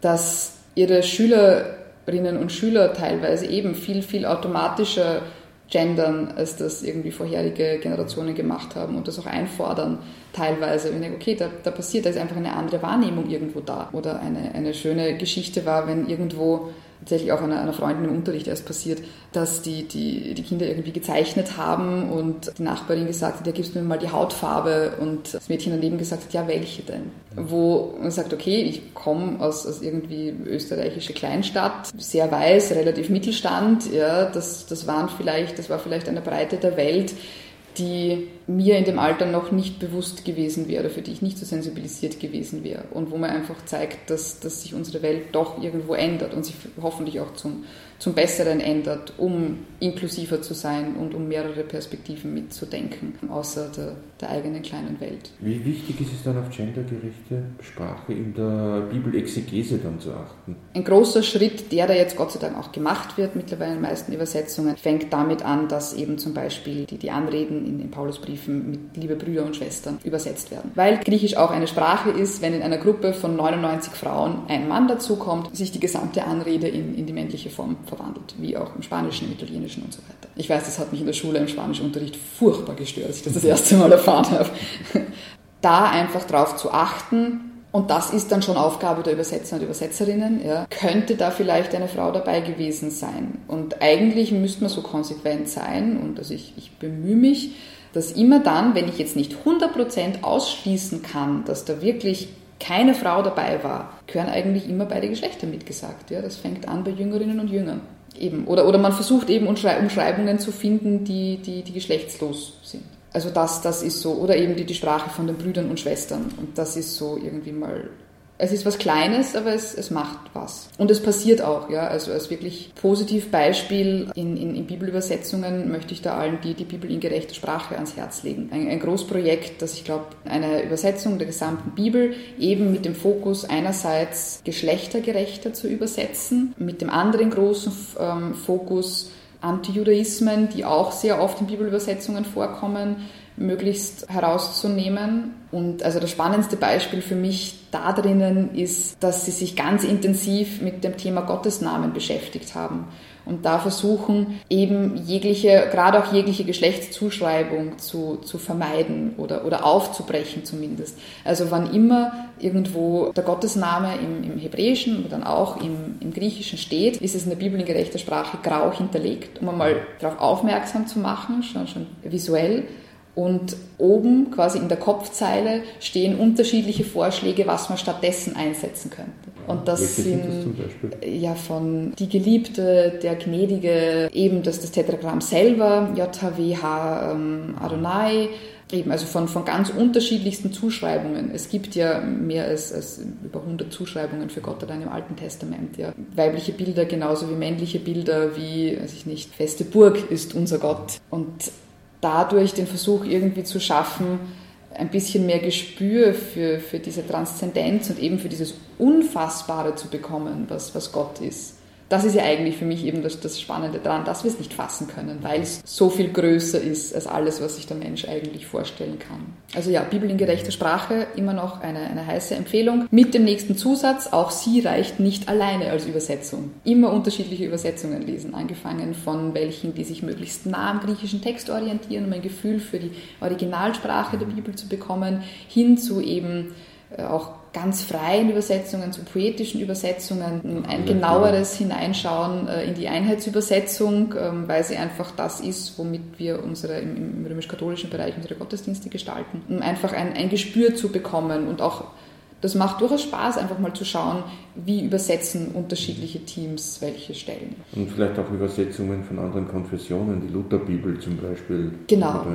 dass ihre Schülerinnen und Schüler teilweise eben viel, viel automatischer gendern, als das irgendwie vorherige Generationen gemacht haben und das auch einfordern teilweise. Und ich denke, okay, da, da passiert, da ist einfach eine andere Wahrnehmung irgendwo da. Oder eine, eine schöne Geschichte war, wenn irgendwo tatsächlich auch einer, einer Freundin im Unterricht erst passiert, dass die, die, die Kinder irgendwie gezeichnet haben und die Nachbarin gesagt hat, ja, gibst mir mal die Hautfarbe und das Mädchen daneben gesagt hat, ja, welche denn? Wo man sagt, okay, ich komme aus, aus irgendwie österreichische Kleinstadt, sehr weiß, relativ Mittelstand, ja, das, das waren vielleicht, das war vielleicht eine Breite der Welt, die mir in dem Alter noch nicht bewusst gewesen wäre, für die ich nicht so sensibilisiert gewesen wäre und wo man einfach zeigt, dass, dass sich unsere Welt doch irgendwo ändert und sich hoffentlich auch zum, zum Besseren ändert, um inklusiver zu sein und um mehrere Perspektiven mitzudenken, außer der, der eigenen kleinen Welt. Wie wichtig ist es dann auf gendergerechte Sprache in der Bibelexegese dann zu achten? Ein großer Schritt, der da jetzt Gott sei Dank auch gemacht wird, mittlerweile in den meisten Übersetzungen, fängt damit an, dass eben zum Beispiel die, die Anreden in den Paulusbriefen mit liebe Brüder und Schwestern übersetzt werden. Weil Griechisch auch eine Sprache ist, wenn in einer Gruppe von 99 Frauen ein Mann dazukommt, sich die gesamte Anrede in, in die männliche Form verwandelt, wie auch im Spanischen, im Italienischen und so weiter. Ich weiß, das hat mich in der Schule im Spanischunterricht furchtbar gestört, als ich das das erste Mal erfahren habe. Da einfach drauf zu achten, und das ist dann schon Aufgabe der Übersetzer und Übersetzerinnen. Ja. Könnte da vielleicht eine Frau dabei gewesen sein? Und eigentlich müsste man so konsequent sein, und also ich, ich bemühe mich, dass immer dann, wenn ich jetzt nicht 100% ausschließen kann, dass da wirklich keine Frau dabei war, gehören eigentlich immer beide Geschlechter mitgesagt. Ja? Das fängt an bei Jüngerinnen und Jüngern. Eben. Oder, oder man versucht eben Umschreibungen zu finden, die, die, die geschlechtslos sind. Also das, das ist so. Oder eben die, die Sprache von den Brüdern und Schwestern. Und das ist so irgendwie mal es ist was Kleines, aber es, es macht was. Und es passiert auch, ja. Also als wirklich positiv Beispiel in, in, in Bibelübersetzungen möchte ich da allen die, die Bibel in gerechter Sprache ans Herz legen. Ein, ein Großprojekt, das ich glaube, eine Übersetzung der gesamten Bibel eben mit dem Fokus einerseits geschlechtergerechter zu übersetzen, mit dem anderen großen ähm, Fokus Antijudaismen, die auch sehr oft in Bibelübersetzungen vorkommen, möglichst herauszunehmen. Und also das spannendste Beispiel für mich da drinnen ist, dass sie sich ganz intensiv mit dem Thema Gottesnamen beschäftigt haben und da versuchen eben jegliche, gerade auch jegliche Geschlechtszuschreibung zu, zu vermeiden oder, oder aufzubrechen zumindest. Also wann immer irgendwo der Gottesname im, im Hebräischen oder dann auch im, im Griechischen steht, ist es in der Bibel in gerechter Sprache grau hinterlegt, um einmal darauf aufmerksam zu machen, schon, schon visuell und oben quasi in der Kopfzeile stehen unterschiedliche Vorschläge, was man stattdessen einsetzen könnte. Und das Welche sind, das ja von die Geliebte, der Gnädige, eben das, das Tetragramm selber, JHWH ähm, Adonai, eben also von, von ganz unterschiedlichsten Zuschreibungen. Es gibt ja mehr als, als über 100 Zuschreibungen für Gott allein im Alten Testament. Ja. Weibliche Bilder genauso wie männliche Bilder, wie, weiß ich nicht, feste Burg ist unser Gott. Und dadurch den Versuch irgendwie zu schaffen, ein bisschen mehr Gespür für, für diese Transzendenz und eben für dieses Unfassbare zu bekommen, was, was Gott ist das ist ja eigentlich für mich eben das, das Spannende daran, dass wir es nicht fassen können, weil es so viel größer ist als alles, was sich der Mensch eigentlich vorstellen kann. Also ja, Bibel in gerechter Sprache, immer noch eine, eine heiße Empfehlung. Mit dem nächsten Zusatz, auch sie reicht nicht alleine als Übersetzung. Immer unterschiedliche Übersetzungen lesen, angefangen von welchen, die sich möglichst nah am griechischen Text orientieren, um ein Gefühl für die Originalsprache der Bibel zu bekommen, hin zu eben äh, auch ganz freien Übersetzungen zu poetischen Übersetzungen, ein genaueres Hineinschauen äh, in die Einheitsübersetzung, ähm, weil sie einfach das ist, womit wir unsere im, im römisch-katholischen Bereich unsere Gottesdienste gestalten, um einfach ein, ein Gespür zu bekommen und auch das macht durchaus Spaß, einfach mal zu schauen, wie übersetzen unterschiedliche Teams welche Stellen. Und vielleicht auch Übersetzungen von anderen Konfessionen, die Lutherbibel zum Beispiel. Genau.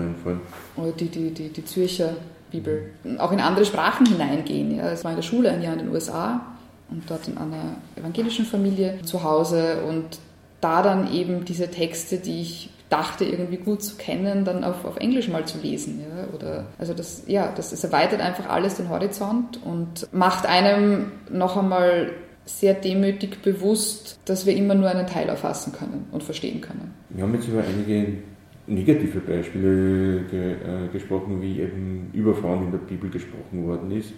Oder die, die, die, die Zürcher Bibel, auch in andere Sprachen hineingehen. Ja. Es war in der Schule ein Jahr in den USA und dort in einer evangelischen Familie zu Hause und da dann eben diese Texte, die ich dachte irgendwie gut zu kennen, dann auf, auf Englisch mal zu lesen. Ja? Oder, also das, ja, das, das erweitert einfach alles den Horizont und macht einem noch einmal sehr demütig bewusst, dass wir immer nur einen Teil erfassen können und verstehen können. Wir haben jetzt über einige negative Beispiele ge, äh, gesprochen, wie eben über Frauen in der Bibel gesprochen worden ist.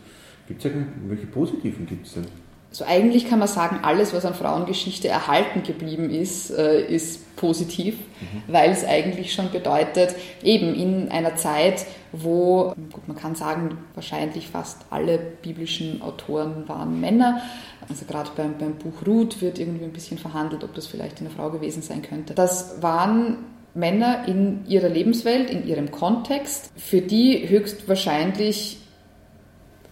Gibt es ja welche positiven gibt es denn? So eigentlich kann man sagen, alles, was an Frauengeschichte erhalten geblieben ist, äh, ist positiv, mhm. weil es eigentlich schon bedeutet, eben in einer Zeit, wo, gut, man kann sagen, wahrscheinlich fast alle biblischen Autoren waren Männer. Also gerade beim, beim Buch Ruth wird irgendwie ein bisschen verhandelt, ob das vielleicht eine Frau gewesen sein könnte. Das waren Männer in ihrer Lebenswelt, in ihrem Kontext, für die höchstwahrscheinlich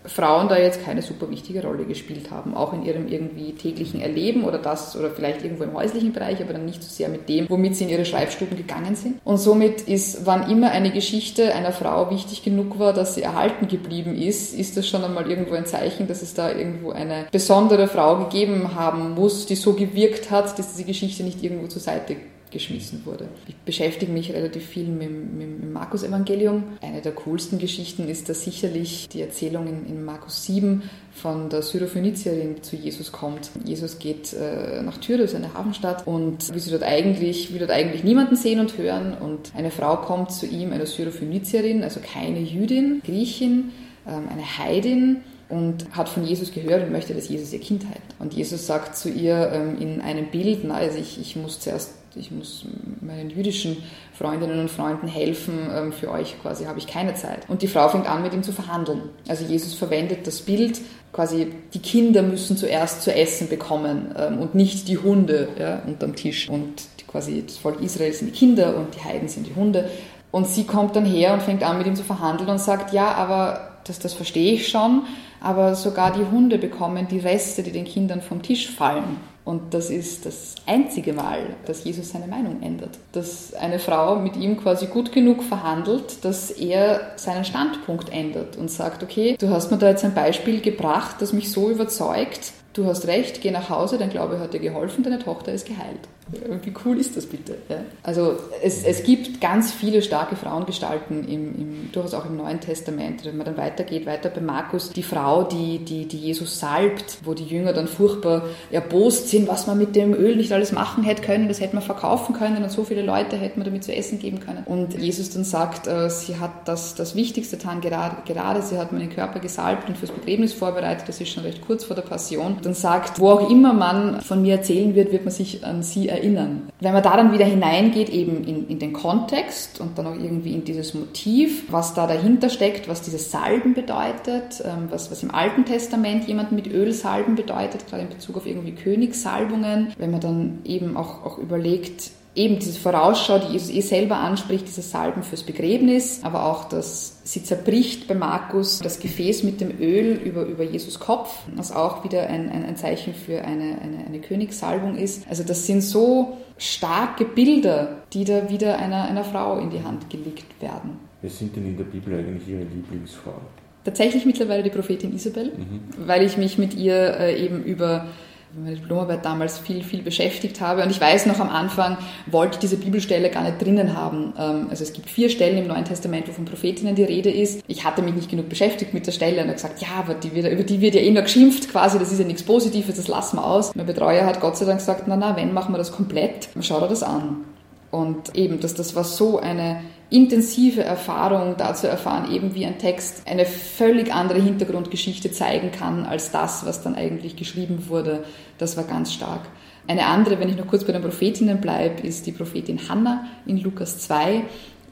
Frauen da jetzt keine super wichtige Rolle gespielt haben, auch in ihrem irgendwie täglichen Erleben oder das oder vielleicht irgendwo im häuslichen Bereich, aber dann nicht so sehr mit dem, womit sie in ihre Schreibstuben gegangen sind. Und somit ist, wann immer eine Geschichte einer Frau wichtig genug war, dass sie erhalten geblieben ist, ist das schon einmal irgendwo ein Zeichen, dass es da irgendwo eine besondere Frau gegeben haben muss, die so gewirkt hat, dass diese Geschichte nicht irgendwo zur Seite geschmissen wurde. Ich beschäftige mich relativ viel mit, mit, mit Markus-Evangelium. Eine der coolsten Geschichten ist da sicherlich die Erzählung in, in Markus 7 von der Syrophönizierin, die zu Jesus kommt. Jesus geht äh, nach Tyrus, eine Hafenstadt, und will, sie dort eigentlich, will dort eigentlich niemanden sehen und hören. Und eine Frau kommt zu ihm, eine Syrophönizierin, also keine Jüdin, Griechin, ähm, eine Heidin, und hat von Jesus gehört und möchte, dass Jesus ihr Kind heilt. Und Jesus sagt zu ihr ähm, in einem Bild, na, also ich, ich muss zuerst ich muss meinen jüdischen Freundinnen und Freunden helfen, ähm, für euch quasi habe ich keine Zeit. Und die Frau fängt an, mit ihm zu verhandeln. Also Jesus verwendet das Bild, quasi die Kinder müssen zuerst zu essen bekommen ähm, und nicht die Hunde ja, unterm Tisch. Und quasi das Volk Israel sind die Kinder und die Heiden sind die Hunde. Und sie kommt dann her und fängt an, mit ihm zu verhandeln und sagt, ja, aber das, das verstehe ich schon, aber sogar die Hunde bekommen die Reste, die den Kindern vom Tisch fallen. Und das ist das einzige Mal, dass Jesus seine Meinung ändert. Dass eine Frau mit ihm quasi gut genug verhandelt, dass er seinen Standpunkt ändert und sagt, okay, du hast mir da jetzt ein Beispiel gebracht, das mich so überzeugt, du hast recht, geh nach Hause, dein Glaube hat dir geholfen, deine Tochter ist geheilt. Wie cool ist das bitte? Ja? Also es, es gibt ganz viele starke Frauengestalten, im, im, durchaus auch im Neuen Testament. Wenn man dann weitergeht, weiter bei Markus, die Frau, die, die, die Jesus salbt, wo die Jünger dann furchtbar erbost sind, was man mit dem Öl nicht alles machen hätte können, das hätte man verkaufen können und so viele Leute hätte man damit zu essen geben können. Und Jesus dann sagt, äh, sie hat das, das Wichtigste getan, gerade, gerade sie hat meinen Körper gesalbt und fürs Begräbnis vorbereitet, das ist schon recht kurz vor der Passion. Dann sagt, wo auch immer man von mir erzählen wird, wird man sich an sie erinnern erinnern. Wenn man da dann wieder hineingeht, eben in, in den Kontext und dann auch irgendwie in dieses Motiv, was da dahinter steckt, was dieses Salben bedeutet, ähm, was, was im Alten Testament jemanden mit Öl salben bedeutet, gerade in Bezug auf irgendwie Königssalbungen, wenn man dann eben auch, auch überlegt, eben diese Vorausschau, die Jesus eh selber anspricht, dieses Salben fürs Begräbnis, aber auch, dass sie zerbricht bei Markus das Gefäß mit dem Öl über, über Jesus Kopf, was auch wieder ein, ein, ein Zeichen für eine, eine, eine Königssalbung ist. Also das sind so starke Bilder, die da wieder einer, einer Frau in die Hand gelegt werden. Wer sind denn in der Bibel eigentlich Ihre Lieblingsfrauen? Tatsächlich mittlerweile die Prophetin Isabel, mhm. weil ich mich mit ihr äh, eben über meine Diplomarbeit damals viel, viel beschäftigt habe. Und ich weiß noch am Anfang, wollte ich diese Bibelstelle gar nicht drinnen haben. Ähm, also es gibt vier Stellen im Neuen Testament, wo von Prophetinnen die Rede ist. Ich hatte mich nicht genug beschäftigt mit der Stelle und habe gesagt, ja, aber die wird, über die wird ja eh nur geschimpft quasi, das ist ja nichts Positives, das lassen wir aus. Mein Betreuer hat Gott sei Dank gesagt, na, na, wenn, machen wir das komplett. Schau dir das an. Und eben, dass das war so eine intensive Erfahrung, dazu erfahren, eben wie ein Text eine völlig andere Hintergrundgeschichte zeigen kann als das, was dann eigentlich geschrieben wurde. Das war ganz stark. Eine andere, wenn ich noch kurz bei den Prophetinnen bleibe, ist die Prophetin Hannah in Lukas 2.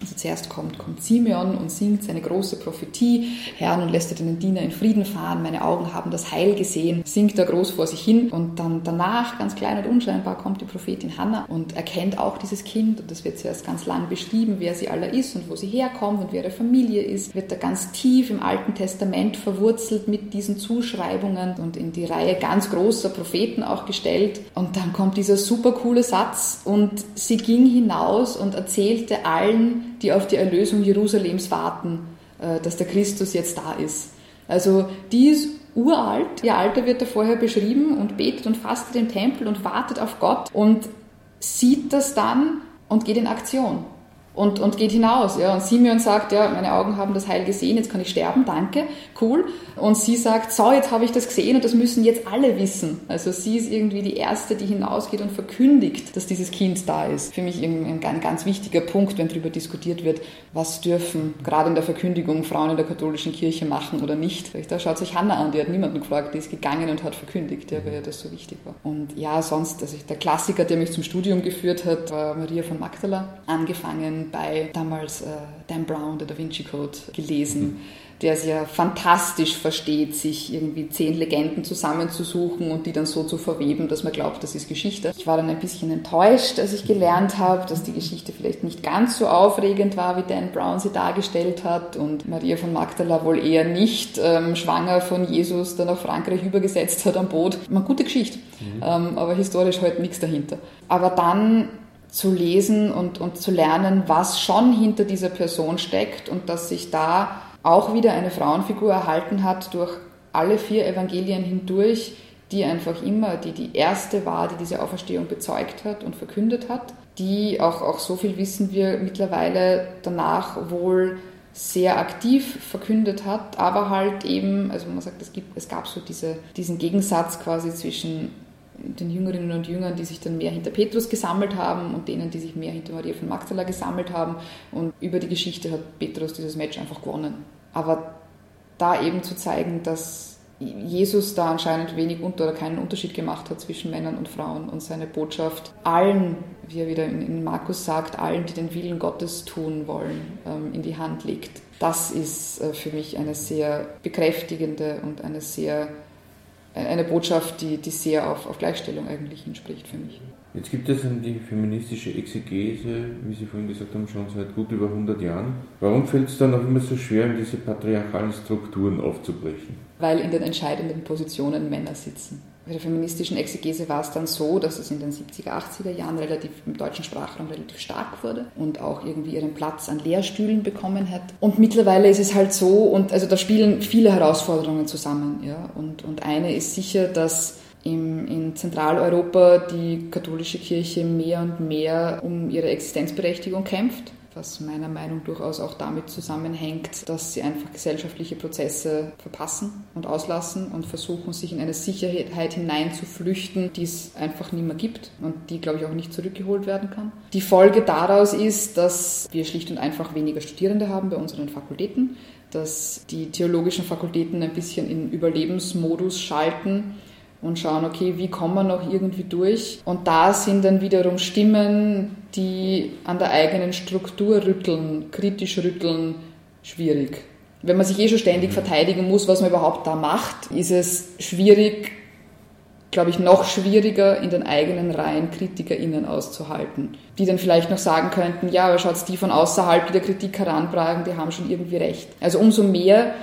Also zuerst kommt, kommt Simeon und singt seine große Prophetie. Herr, nun lässt er den Diener in Frieden fahren, meine Augen haben das Heil gesehen, singt er groß vor sich hin. Und dann danach, ganz klein und unscheinbar, kommt die Prophetin Hannah und erkennt auch dieses Kind. Und das wird zuerst ganz lang beschrieben, wer sie aller ist und wo sie herkommt und wer ihre Familie ist. Wird da ganz tief im Alten Testament verwurzelt mit diesen Zuschreibungen und in die Reihe ganz großer Propheten auch gestellt. Und dann kommt dieser super coole Satz und sie ging hinaus und erzählte allen, die auf die Erlösung Jerusalems warten, äh, dass der Christus jetzt da ist. Also die ist uralt, ihr Alter wird da vorher beschrieben und betet und fastet im Tempel und wartet auf Gott und sieht das dann und geht in Aktion und, und geht hinaus. Ja. Und Simeon sagt, ja, meine Augen haben das Heil gesehen, jetzt kann ich sterben, danke, cool. Und sie sagt, so, jetzt habe ich das gesehen und das müssen jetzt alle wissen. Also sie ist irgendwie die Erste, die hinausgeht und verkündigt, dass dieses Kind da ist. Für mich ein, ein ganz wichtiger Punkt, wenn darüber diskutiert wird, was dürfen gerade in der Verkündigung Frauen in der katholischen Kirche machen oder nicht. Da schaut sich Hannah an, die hat niemanden gefragt, die ist gegangen und hat verkündigt, ja, weil ihr das so wichtig war. Und ja, sonst, also der Klassiker, der mich zum Studium geführt hat, war Maria von Magdala, angefangen bei damals äh, Dan Brown, der Da Vinci Code, gelesen. Der es ja fantastisch versteht, sich irgendwie zehn Legenden zusammenzusuchen und die dann so zu verweben, dass man glaubt, das ist Geschichte. Ich war dann ein bisschen enttäuscht, als ich gelernt habe, dass die Geschichte vielleicht nicht ganz so aufregend war, wie Dan Brown sie dargestellt hat und Maria von Magdala wohl eher nicht ähm, schwanger von Jesus dann nach Frankreich übergesetzt hat am Boot. Eine gute Geschichte, mhm. ähm, aber historisch halt nichts dahinter. Aber dann zu lesen und, und zu lernen, was schon hinter dieser Person steckt und dass sich da auch wieder eine Frauenfigur erhalten hat durch alle vier Evangelien hindurch, die einfach immer die, die erste war, die diese Auferstehung bezeugt hat und verkündet hat, die auch, auch so viel wissen wir mittlerweile danach wohl sehr aktiv verkündet hat, aber halt eben, also man sagt, es, gibt, es gab so diese, diesen Gegensatz quasi zwischen den Jüngerinnen und Jüngern, die sich dann mehr hinter Petrus gesammelt haben und denen, die sich mehr hinter Maria von Magdala gesammelt haben. Und über die Geschichte hat Petrus dieses Match einfach gewonnen. Aber da eben zu zeigen, dass Jesus da anscheinend wenig unter oder keinen Unterschied gemacht hat zwischen Männern und Frauen und seine Botschaft allen, wie er wieder in, Markus sagt, allen, die den Willen Gottes tun wollen, ähm, in die Hand legt. Das ist äh, für mich eine sehr bekräftigende und eine sehr eine Botschaft, die, die sehr auf, auf Gleichstellung eigentlich hinspricht für mich. Jetzt gibt es die feministische Exegese, wie Sie vorhin gesagt haben, schon seit gut über 100 Jahren. Warum fällt es dann auch immer so schwer, in diese patriarchalen Strukturen aufzubrechen? Weil in den entscheidenden Positionen Männer sitzen. Bei der feministischen Exegese war es dann so, dass es in den 70er, 80er Jahren relativ im deutschen Sprachraum relativ stark wurde und auch irgendwie ihren Platz an Lehrstühlen bekommen hat. Und mittlerweile ist es halt so, und also da spielen viele Herausforderungen zusammen. Ja? Und, und eine ist sicher, dass in Zentraleuropa die katholische Kirche mehr und mehr um ihre Existenzberechtigung kämpft was meiner Meinung nach durchaus auch damit zusammenhängt, dass sie einfach gesellschaftliche Prozesse verpassen und auslassen und versuchen, sich in eine Sicherheit hineinzuflüchten, die es einfach nicht mehr gibt und die, glaube ich, auch nicht zurückgeholt werden kann. Die Folge daraus ist, dass wir schlicht und einfach weniger Studierende haben bei unseren Fakultäten, dass die theologischen Fakultäten ein bisschen in Überlebensmodus schalten und schauen, okay, wie kommen wir noch irgendwie durch? Und da sind dann wiederum Stimmen, die an der eigenen Struktur rütteln, kritisch rütteln, schwierig. Wenn man sich eh schon ständig verteidigen muss, was man überhaupt da macht, ist es schwierig, glaube ich, noch schwieriger in den eigenen Reihen KritikerInnen auszuhalten, die dann vielleicht noch sagen könnten, ja, aber schaut die von außerhalb, die der Kritik herantragen, die haben schon irgendwie recht. Also umso mehr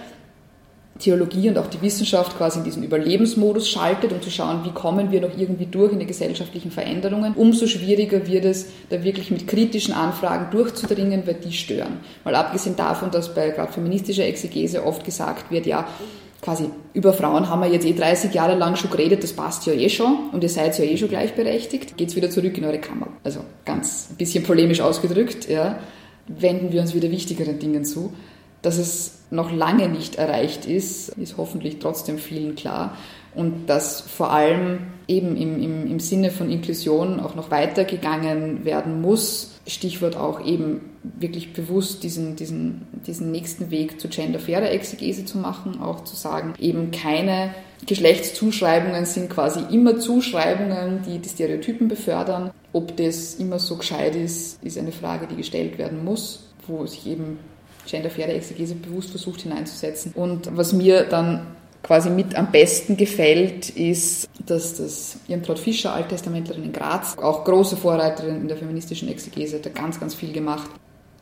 Theologie und auch die Wissenschaft quasi in diesen Überlebensmodus schaltet, um zu schauen, wie kommen wir noch irgendwie durch in die gesellschaftlichen Veränderungen, umso schwieriger wird es, da wirklich mit kritischen Anfragen durchzudringen, weil die stören. Mal abgesehen davon, dass bei gerade feministischer Exegese oft gesagt wird, ja, quasi über Frauen haben wir jetzt eh 30 Jahre lang schon geredet, das passt ja eh schon und ihr seid ja eh schon gleichberechtigt, geht's wieder zurück in eure Kammer. Also ganz ein bisschen polemisch ausgedrückt, ja, wenden wir uns wieder wichtigeren Dingen zu. Dass es noch lange nicht erreicht ist, ist hoffentlich trotzdem vielen klar. Und dass vor allem eben im, im, im Sinne von Inklusion auch noch weitergegangen werden muss. Stichwort auch eben wirklich bewusst diesen, diesen, diesen nächsten Weg zu genderfairer Exegese zu machen, auch zu sagen, eben keine Geschlechtszuschreibungen sind quasi immer Zuschreibungen, die die Stereotypen befördern. Ob das immer so gescheit ist, ist eine Frage, die gestellt werden muss, wo sich eben genderfaire Exegese bewusst versucht hineinzusetzen. Und was mir dann quasi mit am besten gefällt, ist, dass das Irmtraut Fischer, Alttestamentlerin in Graz, auch große Vorreiterin in der feministischen Exegese, hat da ganz, ganz viel gemacht.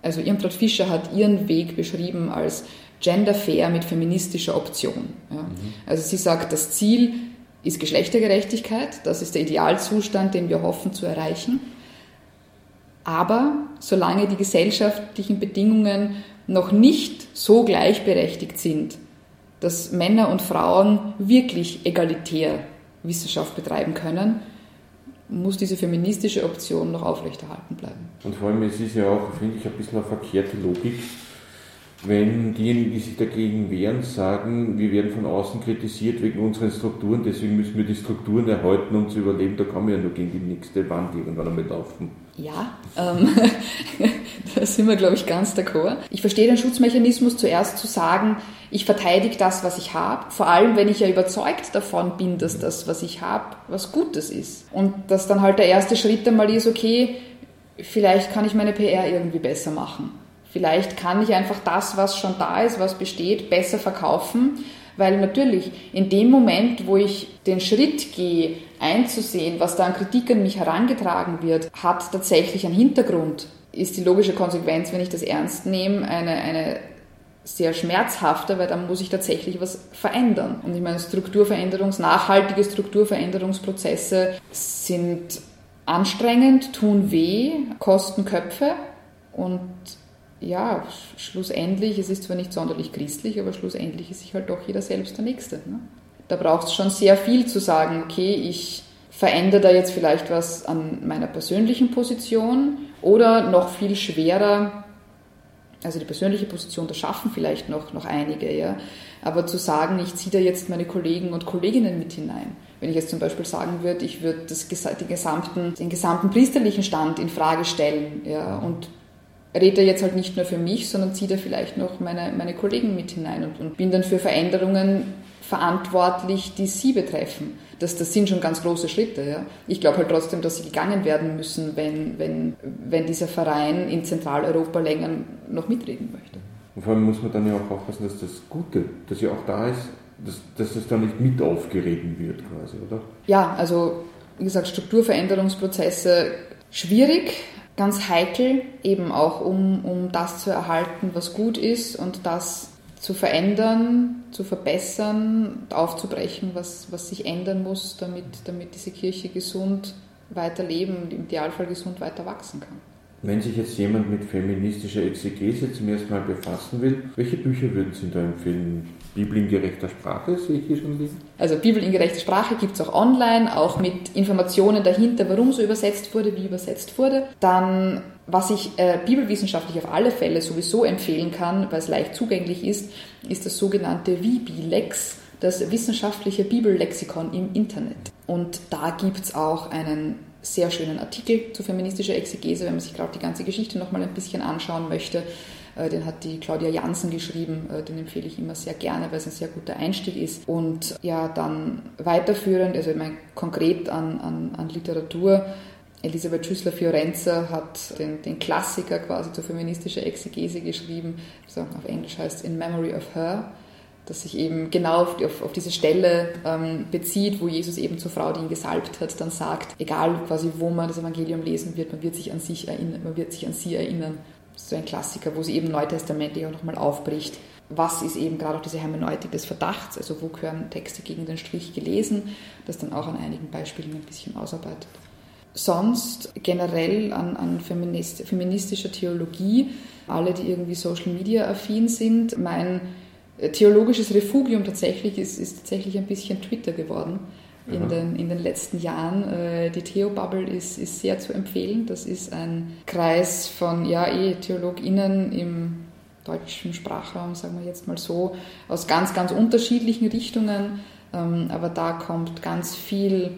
Also Irmtraut Fischer hat ihren Weg beschrieben als genderfair mit feministischer Option. Ja. Mhm. Also sie sagt, das Ziel ist Geschlechtergerechtigkeit, das ist der Idealzustand, den wir hoffen zu erreichen. Aber solange die gesellschaftlichen Bedingungen noch nicht so gleichberechtigt sind, dass Männer und Frauen wirklich egalitär Wissenschaft betreiben können, muss diese feministische Option noch aufrechterhalten bleiben. Und vor allem, es ist ja auch, finde ich, ein bisschen eine verkehrte Logik, wenn diejenigen, die sich dagegen wehren, sagen, wir werden von außen kritisiert wegen unseren Strukturen, deswegen müssen wir die Strukturen erhalten, um zu überleben, da kann man ja nur gegen die nächste Wand irgendwann einmal laufen. Ja, ähm, da sind wir, glaube ich, ganz d'accord. Ich verstehe den Schutzmechanismus zuerst zu sagen, ich verteidige das, was ich habe, vor allem wenn ich ja überzeugt davon bin, dass das, was ich habe, was Gutes ist. Und dass dann halt der erste Schritt einmal ist, okay, vielleicht kann ich meine PR irgendwie besser machen. Vielleicht kann ich einfach das, was schon da ist, was besteht, besser verkaufen, weil natürlich in dem Moment, wo ich den Schritt gehe, einzusehen, was da an Kritik an mich herangetragen wird, hat tatsächlich einen Hintergrund. Ist die logische Konsequenz, wenn ich das ernst nehme, eine, eine sehr schmerzhafter, weil dann muss ich tatsächlich was verändern. Und ich meine, Strukturveränderungs-, nachhaltige Strukturveränderungsprozesse sind anstrengend, tun weh, kosten Köpfe und ja, schlussendlich, es ist zwar nicht sonderlich christlich, aber schlussendlich ist sich halt doch jeder selbst der Nächste. Ne? Da braucht es schon sehr viel zu sagen, okay, ich verändere da jetzt vielleicht was an meiner persönlichen Position oder noch viel schwerer, also die persönliche Position, da schaffen vielleicht noch, noch einige, ja. Aber zu sagen, ich ziehe da jetzt meine Kollegen und Kolleginnen mit hinein. Wenn ich jetzt zum Beispiel sagen würde, ich würde das, den, gesamten, den gesamten priesterlichen Stand in Frage stellen, ja, und redet er jetzt halt nicht nur für mich, sondern zieht er vielleicht noch meine, meine Kollegen mit hinein und, und bin dann für Veränderungen verantwortlich, die sie betreffen. Das, das sind schon ganz große Schritte. Ja. Ich glaube halt trotzdem, dass sie gegangen werden müssen, wenn, wenn, wenn dieser Verein in Zentraleuropa länger noch mitreden möchte. Und vor allem muss man dann ja auch aufpassen, dass das Gute, das ja auch da ist, dass, dass das dann nicht mit aufgereden wird quasi, oder? Ja, also wie gesagt, Strukturveränderungsprozesse schwierig, ganz heikel, eben auch um, um das zu erhalten, was gut ist und das zu verändern, zu verbessern, aufzubrechen, was, was sich ändern muss, damit, damit diese Kirche gesund weiterleben und im Idealfall gesund weiter wachsen kann. Wenn sich jetzt jemand mit feministischer Exegese zum ersten Mal befassen will, welche Bücher würden Sie da empfehlen? Bibel in gerechter Sprache, sehe ich hier schon liegen? Also Bibel in gerechter Sprache gibt es auch online, auch mit Informationen dahinter, warum so übersetzt wurde, wie übersetzt wurde. Dann, was ich äh, bibelwissenschaftlich auf alle Fälle sowieso empfehlen kann, weil es leicht zugänglich ist, ist das sogenannte Vibilex, das wissenschaftliche Bibellexikon im Internet. Und da gibt es auch einen sehr schönen Artikel zu feministischer Exegese, wenn man sich gerade die ganze Geschichte nochmal ein bisschen anschauen möchte. Äh, den hat die Claudia Jansen geschrieben, äh, den empfehle ich immer sehr gerne, weil es ein sehr guter Einstieg ist. Und ja, dann weiterführend, also ich meine konkret an, an, an Literatur, Elisabeth Schüssler-Fiorenza hat den, den, Klassiker quasi zur feministischen Exegese geschrieben, also auf Englisch heißt In Memory of Her, das sich eben genau auf, auf, auf diese Stelle ähm, bezieht, wo Jesus eben zur Frau, die ihn gesalbt hat, dann sagt, egal quasi wo man das Evangelium lesen wird, man wird sich an sich erinnern, man wird sich an sie erinnern so ein Klassiker, wo sie eben neutestamentlich auch nochmal aufbricht. Was ist eben gerade auch diese Hermeneutik des Verdachts, also wo gehören Texte gegen den Strich gelesen, das dann auch an einigen Beispielen ein bisschen ausarbeitet. Sonst generell an, an feminist, feministischer Theologie, alle, die irgendwie Social Media affin sind, mein theologisches Refugium tatsächlich ist, ist tatsächlich ein bisschen Twitter geworden in den, in den letzten Jahren. Äh, die Theo-Bubble ist, ist sehr zu empfehlen. Das ist ein Kreis von ja, eh, TheologInnen im deutschen Sprachraum, sagen wir jetzt mal so, aus ganz, ganz unterschiedlichen Richtungen. Ähm, aber da kommt ganz viel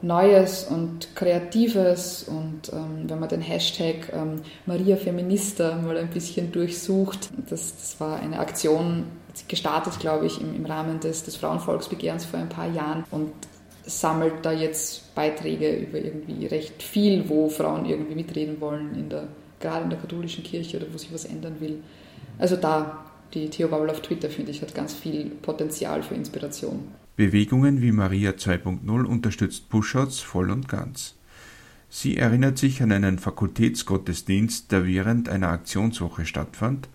Neues und Kreatives und ähm, wenn man den Hashtag ähm, Maria Feminista mal ein bisschen durchsucht, das, das war eine Aktion, gestartet, glaube ich, im, im Rahmen des, des Frauenvolksbegehrens vor ein paar Jahren und sammelt da jetzt Beiträge über irgendwie recht viel, wo Frauen irgendwie mitreden wollen, in der, gerade in der katholischen Kirche oder wo sich was ändern will. Also da, die Theo Bubble auf Twitter, finde ich, hat ganz viel Potenzial für Inspiration. Bewegungen wie Maria 2.0 unterstützt Pushouts voll und ganz. Sie erinnert sich an einen Fakultätsgottesdienst, der während einer Aktionswoche stattfand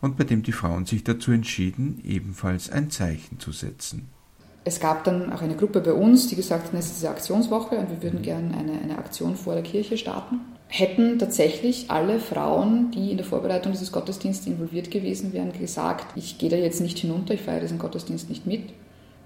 und bei dem die Frauen sich dazu entschieden, ebenfalls ein Zeichen zu setzen es gab dann auch eine Gruppe bei uns, die gesagt hat, es ist diese Aktionswoche und wir würden gerne eine, eine Aktion vor der Kirche starten. hätten tatsächlich alle Frauen, die in der Vorbereitung dieses Gottesdienstes involviert gewesen wären, gesagt, ich gehe da jetzt nicht hinunter, ich feiere diesen Gottesdienst nicht mit.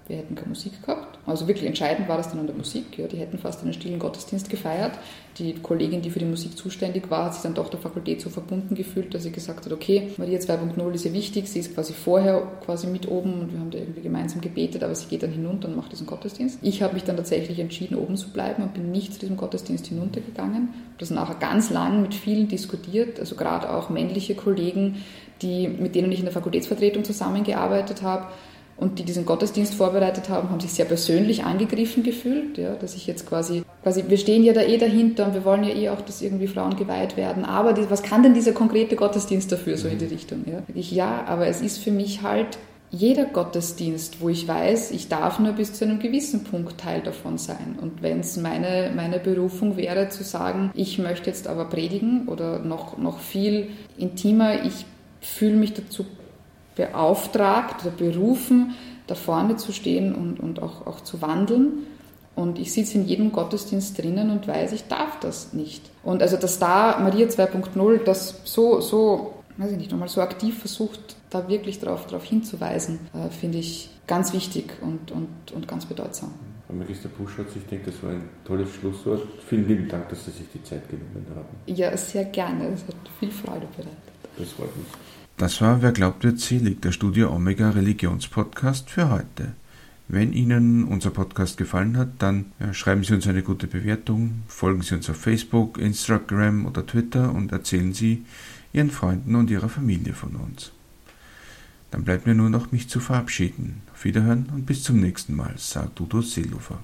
Wir hätten keine Musik gehabt. Also wirklich entscheidend war das dann an der Musik. Ja, die hätten fast einen stillen Gottesdienst gefeiert. Die Kollegin, die für die Musik zuständig war, hat sich dann doch der Fakultät so verbunden gefühlt, dass sie gesagt hat, okay, Maria 2.0 ist ja wichtig, sie ist quasi vorher quasi mit oben und wir haben da irgendwie gemeinsam gebetet, aber sie geht dann hinunter und macht diesen Gottesdienst. Ich habe mich dann tatsächlich entschieden, oben zu bleiben und bin nicht zu diesem Gottesdienst hinuntergegangen. Das nachher ganz lang mit vielen diskutiert, also gerade auch männliche Kollegen, die, mit denen ich in der Fakultätsvertretung zusammengearbeitet habe, und die diesen Gottesdienst vorbereitet haben, haben sich sehr persönlich angegriffen gefühlt, ja, dass ich jetzt quasi, quasi, wir stehen ja da eh dahinter und wir wollen ja eh auch, dass irgendwie Frauen geweiht werden, aber die, was kann denn dieser konkrete Gottesdienst dafür, so in die Richtung? Ja? Ich, ja, aber es ist für mich halt jeder Gottesdienst, wo ich weiß, ich darf nur bis zu einem gewissen Punkt Teil davon sein. Und wenn es meine, meine Berufung wäre, zu sagen, ich möchte jetzt aber predigen oder noch, noch viel intimer, ich fühle mich dazu beauftragt oder berufen, da vorne zu stehen und, und auch, auch zu wandeln. Und ich sitze in jedem Gottesdienst drinnen und weiß, ich darf das nicht. Und also, dass da Maria 2.0 das so, so, weiß ich nicht, nochmal so aktiv versucht, da wirklich darauf drauf hinzuweisen, äh, finde ich ganz wichtig und, und, und ganz bedeutsam. Frau Magister Buschatz, ich denke, das war ein tolles Schlusswort. Vielen lieben Dank, dass Sie sich die Zeit genommen haben. Ja, sehr gerne. Es hat viel Freude bereitet. Das freut mich. Das war Wer glaubt wird selig, der Studio Omega Religionspodcast für heute. Wenn Ihnen unser Podcast gefallen hat, dann ja, schreiben Sie uns eine gute Bewertung, folgen Sie uns auf Facebook, Instagram oder Twitter und erzählen Sie Ihren Freunden und Ihrer Familie von uns. Dann bleibt mir nur noch, mich zu verabschieden. Auf Wiederhören und bis zum nächsten Mal, sagt Udo Seelofer.